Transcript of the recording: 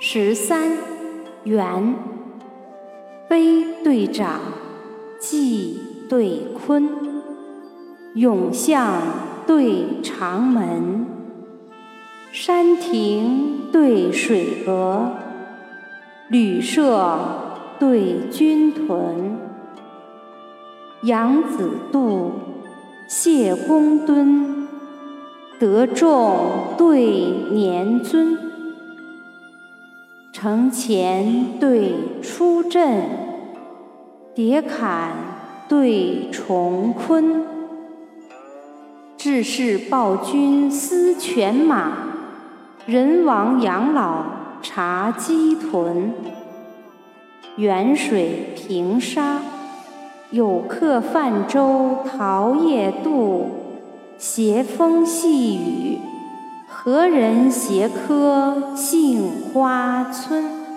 十三，元。飞对长，季对坤，永巷对长门，山亭对水阁，旅舍对军屯。杨子度，谢公敦，德重对年尊。城前对出镇，叠坎对重坤。志士报君思犬马，人亡养老察鸡豚。远水平沙。有客泛舟桃叶渡，斜风细雨，何人携客杏花村？